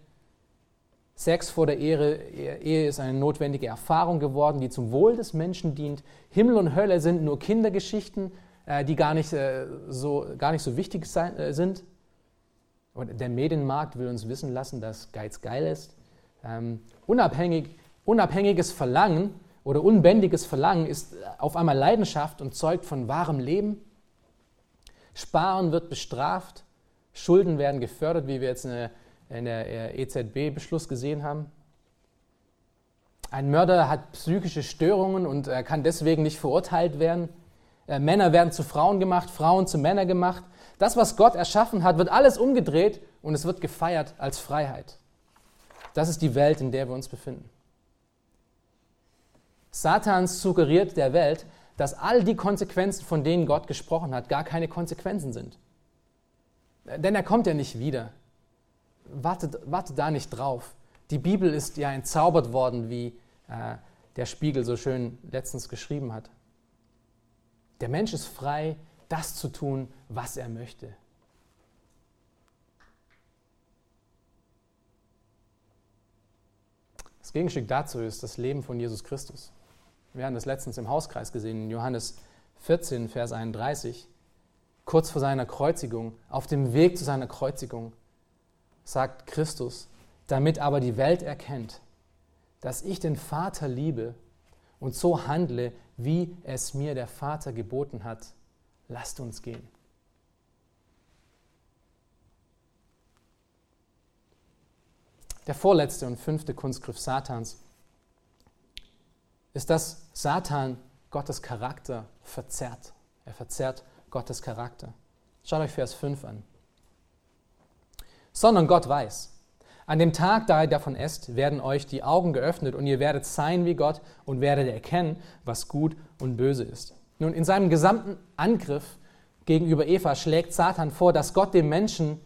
Sex vor der Ehe, Ehe ist eine notwendige Erfahrung geworden, die zum Wohl des Menschen dient. Himmel und Hölle sind nur Kindergeschichten, äh, die gar nicht, äh, so, gar nicht so wichtig sein, äh, sind. Und der Medienmarkt will uns wissen lassen, dass Geiz geil ist. Ähm, unabhängig, unabhängiges Verlangen oder unbändiges Verlangen ist auf einmal Leidenschaft und zeugt von wahrem Leben. Sparen wird bestraft, Schulden werden gefördert, wie wir jetzt in der EZB-Beschluss gesehen haben. Ein Mörder hat psychische Störungen und kann deswegen nicht verurteilt werden. Äh, Männer werden zu Frauen gemacht, Frauen zu Männern gemacht. Das, was Gott erschaffen hat, wird alles umgedreht und es wird gefeiert als Freiheit. Das ist die Welt, in der wir uns befinden. Satan suggeriert der Welt, dass all die Konsequenzen, von denen Gott gesprochen hat, gar keine Konsequenzen sind. Denn er kommt ja nicht wieder. Wartet, wartet da nicht drauf. Die Bibel ist ja entzaubert worden, wie äh, der Spiegel so schön letztens geschrieben hat. Der Mensch ist frei, das zu tun, was er möchte. Das Gegenstück dazu ist das Leben von Jesus Christus. Wir haben das letztens im Hauskreis gesehen, in Johannes 14, Vers 31. Kurz vor seiner Kreuzigung, auf dem Weg zu seiner Kreuzigung, sagt Christus, damit aber die Welt erkennt, dass ich den Vater liebe und so handle, wie es mir der Vater geboten hat, lasst uns gehen. Der vorletzte und fünfte Kunstgriff Satans ist, dass Satan Gottes Charakter verzerrt. Er verzerrt Gottes Charakter. Schaut euch Vers 5 an. Sondern Gott weiß, an dem Tag, da ihr davon esst, werden euch die Augen geöffnet und ihr werdet sein wie Gott und werdet erkennen, was gut und böse ist. Nun, in seinem gesamten Angriff gegenüber Eva schlägt Satan vor, dass Gott dem Menschen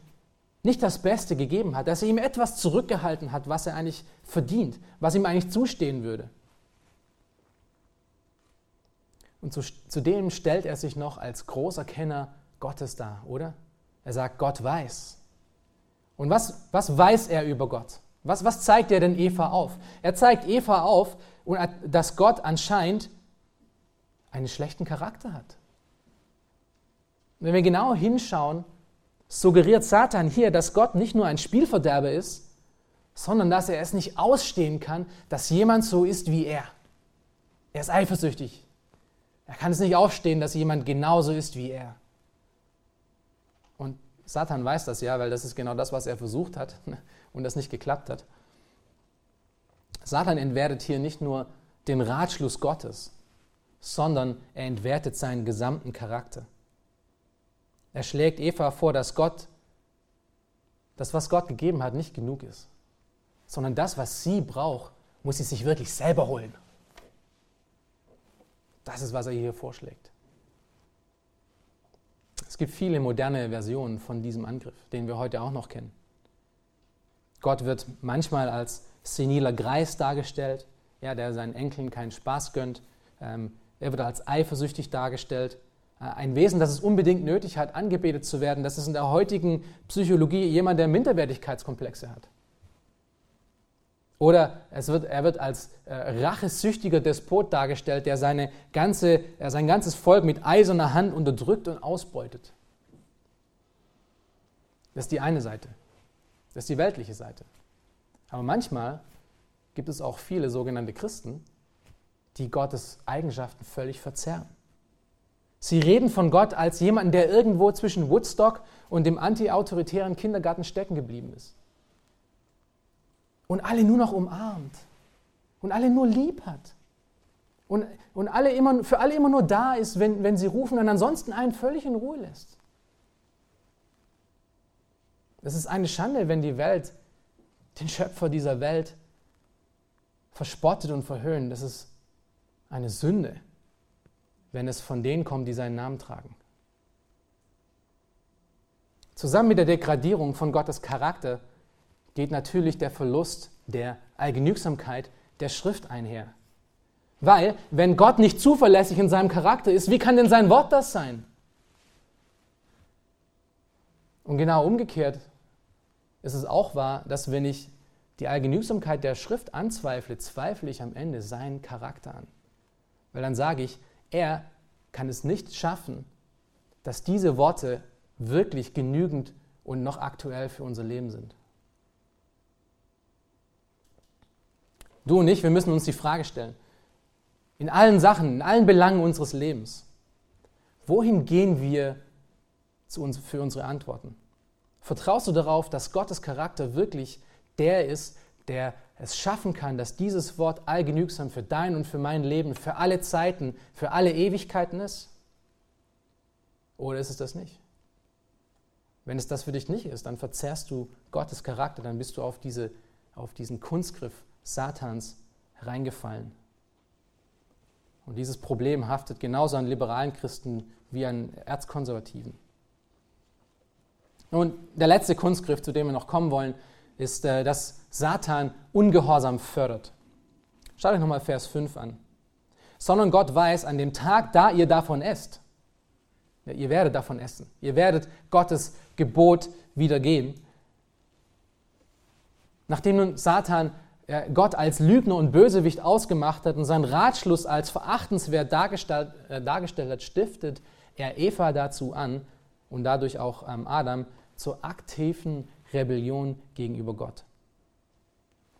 nicht das Beste gegeben hat, dass er ihm etwas zurückgehalten hat, was er eigentlich verdient, was ihm eigentlich zustehen würde. Und zu, zudem stellt er sich noch als großer Kenner Gottes dar, oder? Er sagt, Gott weiß. Und was, was weiß er über Gott? Was, was zeigt er denn Eva auf? Er zeigt Eva auf, dass Gott anscheinend einen schlechten Charakter hat. Wenn wir genau hinschauen, suggeriert Satan hier, dass Gott nicht nur ein Spielverderber ist, sondern dass er es nicht ausstehen kann, dass jemand so ist wie er. Er ist eifersüchtig. Er kann es nicht ausstehen, dass jemand genauso ist wie er. Satan weiß das ja, weil das ist genau das, was er versucht hat und das nicht geklappt hat. Satan entwertet hier nicht nur den Ratschluss Gottes, sondern er entwertet seinen gesamten Charakter. Er schlägt Eva vor, dass Gott, das, was Gott gegeben hat, nicht genug ist, sondern das, was sie braucht, muss sie sich wirklich selber holen. Das ist, was er hier vorschlägt. Es gibt viele moderne Versionen von diesem Angriff, den wir heute auch noch kennen. Gott wird manchmal als seniler Greis dargestellt, ja, der seinen Enkeln keinen Spaß gönnt. Ähm, er wird als eifersüchtig dargestellt, ein Wesen, das es unbedingt nötig hat, angebetet zu werden. Das ist in der heutigen Psychologie jemand, der Minderwertigkeitskomplexe hat. Oder wird, er wird als äh, rachesüchtiger Despot dargestellt, der seine ganze, äh, sein ganzes Volk mit eiserner Hand unterdrückt und ausbeutet. Das ist die eine Seite. Das ist die weltliche Seite. Aber manchmal gibt es auch viele sogenannte Christen, die Gottes Eigenschaften völlig verzerren. Sie reden von Gott als jemanden, der irgendwo zwischen Woodstock und dem anti-autoritären Kindergarten stecken geblieben ist. Und alle nur noch umarmt. Und alle nur lieb hat. Und, und alle immer, für alle immer nur da ist, wenn, wenn sie rufen und ansonsten einen völlig in Ruhe lässt. Es ist eine Schande, wenn die Welt den Schöpfer dieser Welt verspottet und verhöhnt. Das ist eine Sünde wenn es von denen kommt, die seinen Namen tragen. Zusammen mit der Degradierung von Gottes Charakter geht natürlich der Verlust der Allgenügsamkeit der Schrift einher. Weil, wenn Gott nicht zuverlässig in seinem Charakter ist, wie kann denn sein Wort das sein? Und genau umgekehrt ist es auch wahr, dass wenn ich die Allgenügsamkeit der Schrift anzweifle, zweifle ich am Ende seinen Charakter an. Weil dann sage ich, er kann es nicht schaffen, dass diese Worte wirklich genügend und noch aktuell für unser Leben sind. Du und ich, wir müssen uns die Frage stellen, in allen Sachen, in allen Belangen unseres Lebens, wohin gehen wir uns, für unsere Antworten? Vertraust du darauf, dass Gottes Charakter wirklich der ist, der es schaffen kann, dass dieses Wort allgenügsam für dein und für mein Leben, für alle Zeiten, für alle Ewigkeiten ist? Oder ist es das nicht? Wenn es das für dich nicht ist, dann verzerrst du Gottes Charakter, dann bist du auf, diese, auf diesen Kunstgriff Satans reingefallen. Und dieses Problem haftet genauso an liberalen Christen wie an Erzkonservativen. Nun, der letzte Kunstgriff, zu dem wir noch kommen wollen, ist, äh, dass Satan Ungehorsam fördert. Schaut euch nochmal Vers 5 an. Sondern Gott weiß, an dem Tag, da ihr davon esst, ja, ihr werdet davon essen, ihr werdet Gottes Gebot wiedergehen. Nachdem nun Satan Gott als Lügner und Bösewicht ausgemacht hat und seinen Ratschluss als verachtenswert dargestellt, äh, dargestellt hat, stiftet er Eva dazu an und dadurch auch ähm, Adam zur aktiven Rebellion gegenüber Gott.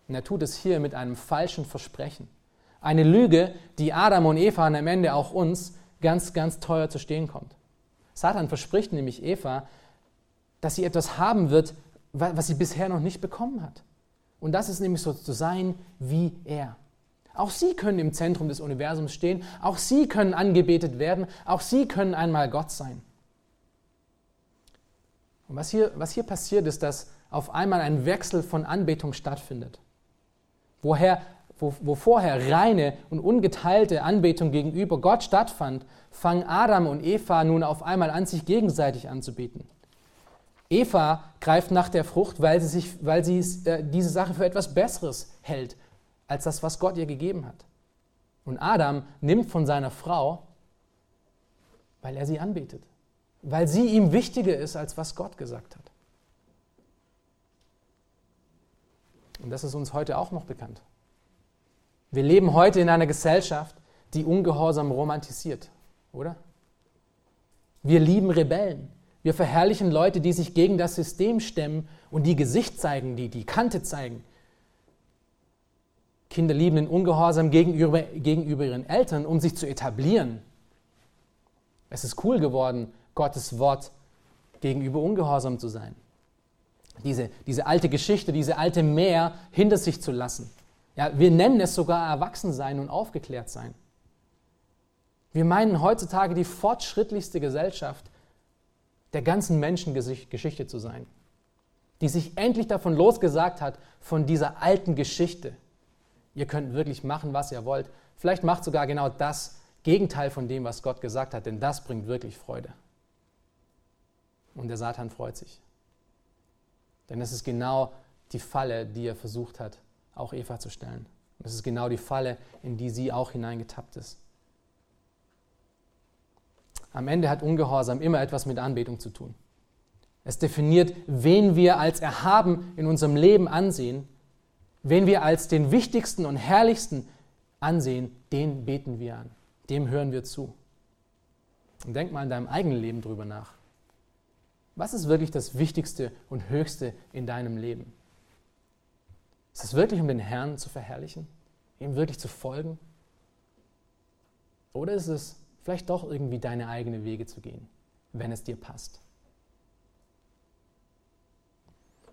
Und er tut es hier mit einem falschen Versprechen. Eine Lüge, die Adam und Eva und am Ende auch uns ganz, ganz teuer zu stehen kommt. Satan verspricht nämlich Eva, dass sie etwas haben wird, was sie bisher noch nicht bekommen hat. Und das ist nämlich so zu sein wie er. Auch sie können im Zentrum des Universums stehen, auch sie können angebetet werden, auch sie können einmal Gott sein. Und was hier, was hier passiert, ist, dass auf einmal ein Wechsel von Anbetung stattfindet. Woher, wo, wo vorher reine und ungeteilte Anbetung gegenüber Gott stattfand, fangen Adam und Eva nun auf einmal an, sich gegenseitig anzubeten. Eva greift nach der Frucht, weil sie, sich, weil sie äh, diese Sache für etwas Besseres hält, als das, was Gott ihr gegeben hat. Und Adam nimmt von seiner Frau, weil er sie anbetet weil sie ihm wichtiger ist, als was Gott gesagt hat. Und das ist uns heute auch noch bekannt. Wir leben heute in einer Gesellschaft, die Ungehorsam romantisiert, oder? Wir lieben Rebellen. Wir verherrlichen Leute, die sich gegen das System stemmen und die Gesicht zeigen, die die Kante zeigen. Kinder lieben den Ungehorsam gegenüber, gegenüber ihren Eltern, um sich zu etablieren. Es ist cool geworden, Gottes Wort gegenüber ungehorsam zu sein. Diese, diese alte Geschichte, diese alte Meer hinter sich zu lassen. Ja, wir nennen es sogar Erwachsensein und aufgeklärt sein. Wir meinen heutzutage die fortschrittlichste Gesellschaft der ganzen Menschengeschichte zu sein, die sich endlich davon losgesagt hat, von dieser alten Geschichte. Ihr könnt wirklich machen, was ihr wollt. Vielleicht macht sogar genau das Gegenteil von dem, was Gott gesagt hat, denn das bringt wirklich Freude. Und der Satan freut sich. Denn es ist genau die Falle, die er versucht hat, auch Eva zu stellen. Und es ist genau die Falle, in die sie auch hineingetappt ist. Am Ende hat Ungehorsam immer etwas mit Anbetung zu tun. Es definiert, wen wir als erhaben in unserem Leben ansehen, wen wir als den wichtigsten und herrlichsten ansehen, den beten wir an, dem hören wir zu. Und denk mal in deinem eigenen Leben drüber nach. Was ist wirklich das Wichtigste und Höchste in deinem Leben? Ist es wirklich, um den Herrn zu verherrlichen, ihm wirklich zu folgen? Oder ist es vielleicht doch irgendwie deine eigenen Wege zu gehen, wenn es dir passt?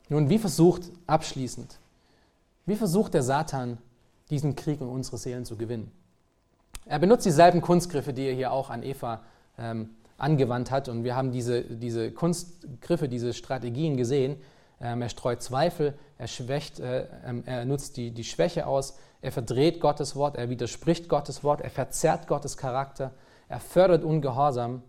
Nun, wie versucht abschließend, wie versucht der Satan, diesen Krieg um unsere Seelen zu gewinnen? Er benutzt dieselben Kunstgriffe, die er hier auch an Eva ähm, angewandt hat. Und wir haben diese, diese Kunstgriffe, diese Strategien gesehen. Ähm, er streut Zweifel, er, schwächt, äh, ähm, er nutzt die, die Schwäche aus, er verdreht Gottes Wort, er widerspricht Gottes Wort, er verzerrt Gottes Charakter, er fördert Ungehorsam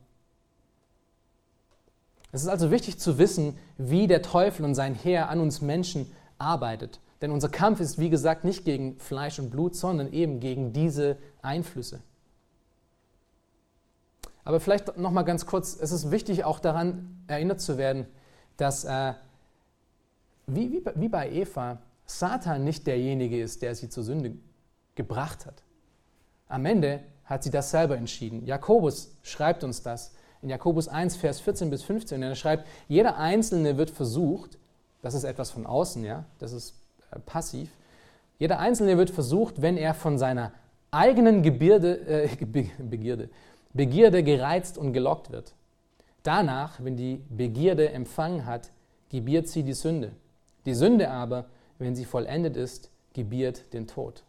es ist also wichtig zu wissen, wie der Teufel und sein Heer an uns Menschen arbeitet. Denn unser Kampf ist, wie gesagt, nicht gegen Fleisch und Blut, sondern eben gegen diese Einflüsse. Aber vielleicht noch mal ganz kurz: Es ist wichtig, auch daran erinnert zu werden, dass äh, wie, wie, wie bei Eva Satan nicht derjenige ist, der sie zur Sünde gebracht hat. Am Ende hat sie das selber entschieden. Jakobus schreibt uns das in Jakobus 1, Vers 14 bis 15. er schreibt, jeder Einzelne wird versucht, das ist etwas von außen, ja, das ist äh, passiv. Jeder Einzelne wird versucht, wenn er von seiner eigenen Gebirde, äh, Begierde, Begierde gereizt und gelockt wird. Danach, wenn die Begierde empfangen hat, gebiert sie die Sünde. Die Sünde aber, wenn sie vollendet ist, gebiert den Tod.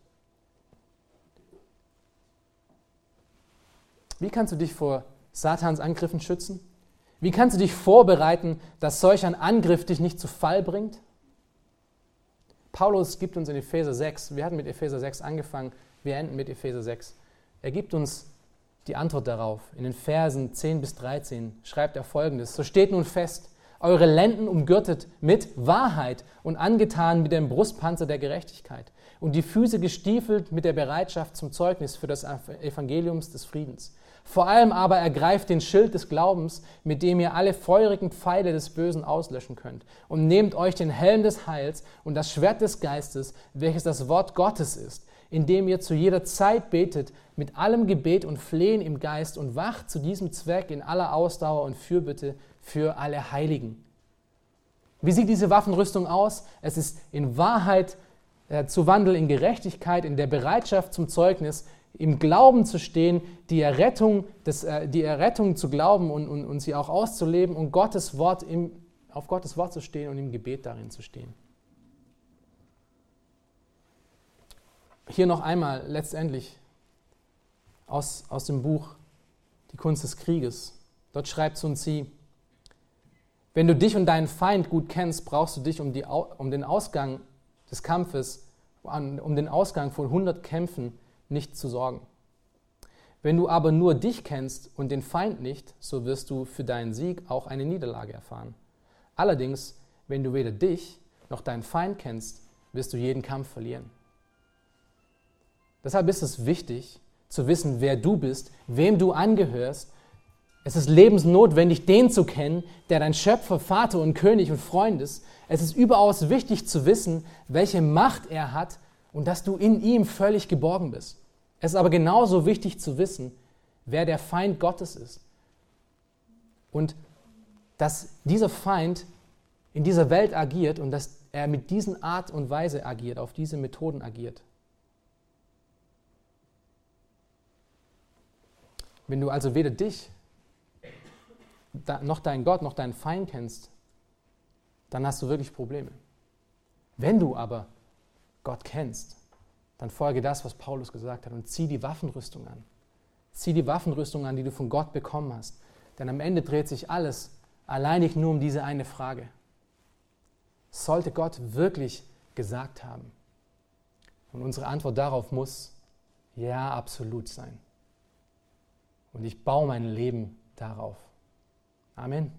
Wie kannst du dich vor Satans Angriffen schützen? Wie kannst du dich vorbereiten, dass solch ein Angriff dich nicht zu Fall bringt? Paulus gibt uns in Epheser 6, wir hatten mit Epheser 6 angefangen, wir enden mit Epheser 6. Er gibt uns die Antwort darauf. In den Versen 10 bis 13 schreibt er folgendes: So steht nun fest, eure Lenden umgürtet mit Wahrheit und angetan mit dem Brustpanzer der Gerechtigkeit und die Füße gestiefelt mit der Bereitschaft zum Zeugnis für das Evangeliums des Friedens. Vor allem aber ergreift den Schild des Glaubens, mit dem ihr alle feurigen Pfeile des Bösen auslöschen könnt. Und nehmt euch den Helm des Heils und das Schwert des Geistes, welches das Wort Gottes ist, indem ihr zu jeder Zeit betet, mit allem Gebet und Flehen im Geist und wacht zu diesem Zweck in aller Ausdauer und Fürbitte für alle Heiligen. Wie sieht diese Waffenrüstung aus? Es ist in Wahrheit äh, zu wandeln, in Gerechtigkeit, in der Bereitschaft zum Zeugnis, im Glauben zu stehen, die Errettung, des, äh, die Errettung zu glauben und, und, und sie auch auszuleben und Gottes Wort im, auf Gottes Wort zu stehen und im Gebet darin zu stehen. Hier noch einmal letztendlich aus, aus dem Buch Die Kunst des Krieges. Dort schreibt Sun Tzu, wenn du dich und deinen Feind gut kennst, brauchst du dich um, die, um den Ausgang des Kampfes, um den Ausgang von 100 Kämpfen nicht zu sorgen. Wenn du aber nur dich kennst und den Feind nicht, so wirst du für deinen Sieg auch eine Niederlage erfahren. Allerdings, wenn du weder dich noch deinen Feind kennst, wirst du jeden Kampf verlieren. Deshalb ist es wichtig zu wissen, wer du bist, wem du angehörst. Es ist lebensnotwendig, den zu kennen, der dein Schöpfer, Vater und König und Freund ist. Es ist überaus wichtig zu wissen, welche Macht er hat und dass du in ihm völlig geborgen bist. Es ist aber genauso wichtig zu wissen, wer der Feind Gottes ist. Und dass dieser Feind in dieser Welt agiert und dass er mit diesen Art und Weise agiert, auf diese Methoden agiert. Wenn du also weder dich noch deinen Gott noch deinen Feind kennst, dann hast du wirklich Probleme. Wenn du aber Gott kennst, dann folge das, was Paulus gesagt hat und zieh die Waffenrüstung an. Zieh die Waffenrüstung an, die du von Gott bekommen hast. Denn am Ende dreht sich alles alleinig nur um diese eine Frage. Sollte Gott wirklich gesagt haben? Und unsere Antwort darauf muss ja absolut sein. Und ich baue mein Leben darauf. Amen.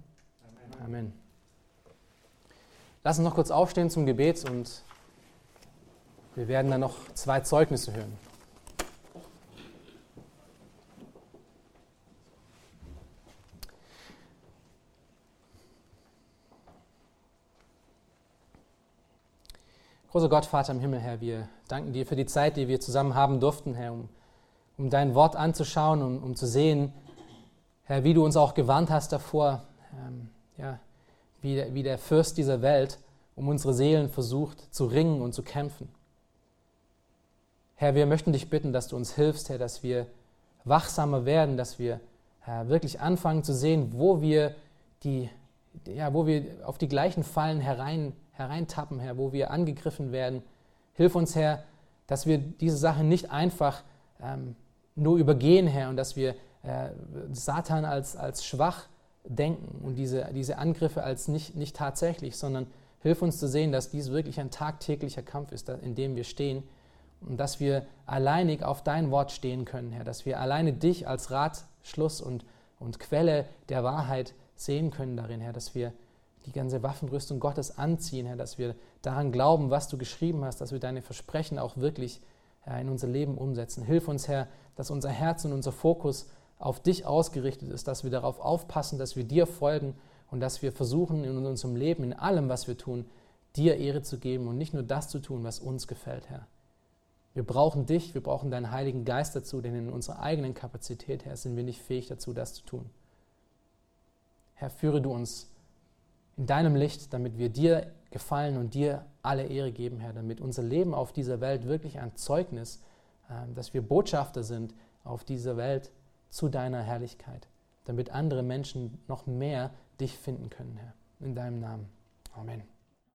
Amen. Amen. Lass uns noch kurz aufstehen zum Gebet und wir werden dann noch zwei Zeugnisse hören. Großer Gott, Vater im Himmel, Herr, wir danken dir für die Zeit, die wir zusammen haben durften, Herr, um, um dein Wort anzuschauen und um zu sehen, Herr, wie du uns auch gewarnt hast davor, ähm, ja, wie, wie der Fürst dieser Welt um unsere Seelen versucht zu ringen und zu kämpfen. Herr, wir möchten dich bitten, dass du uns hilfst, Herr, dass wir wachsamer werden, dass wir Herr, wirklich anfangen zu sehen, wo wir, die, ja, wo wir auf die gleichen Fallen herein, hereintappen, Herr, wo wir angegriffen werden. Hilf uns, Herr, dass wir diese Sache nicht einfach ähm, nur übergehen, Herr, und dass wir äh, Satan als, als schwach denken und diese, diese Angriffe als nicht, nicht tatsächlich, sondern hilf uns zu sehen, dass dies wirklich ein tagtäglicher Kampf ist, in dem wir stehen und dass wir alleinig auf dein Wort stehen können, Herr, dass wir alleine dich als Ratschluss und, und Quelle der Wahrheit sehen können darin, Herr, dass wir die ganze Waffenrüstung Gottes anziehen, Herr, dass wir daran glauben, was du geschrieben hast, dass wir deine Versprechen auch wirklich Herr, in unser Leben umsetzen. Hilf uns, Herr, dass unser Herz und unser Fokus auf dich ausgerichtet ist, dass wir darauf aufpassen, dass wir dir folgen und dass wir versuchen, in unserem Leben, in allem, was wir tun, dir Ehre zu geben und nicht nur das zu tun, was uns gefällt, Herr. Wir brauchen dich, wir brauchen deinen Heiligen Geist dazu, denn in unserer eigenen Kapazität, Herr, sind wir nicht fähig dazu, das zu tun. Herr, führe du uns in deinem Licht, damit wir dir gefallen und dir alle Ehre geben, Herr, damit unser Leben auf dieser Welt wirklich ein Zeugnis, ähm, dass wir Botschafter sind auf dieser Welt zu deiner Herrlichkeit, damit andere Menschen noch mehr dich finden können, Herr. In deinem Namen. Amen.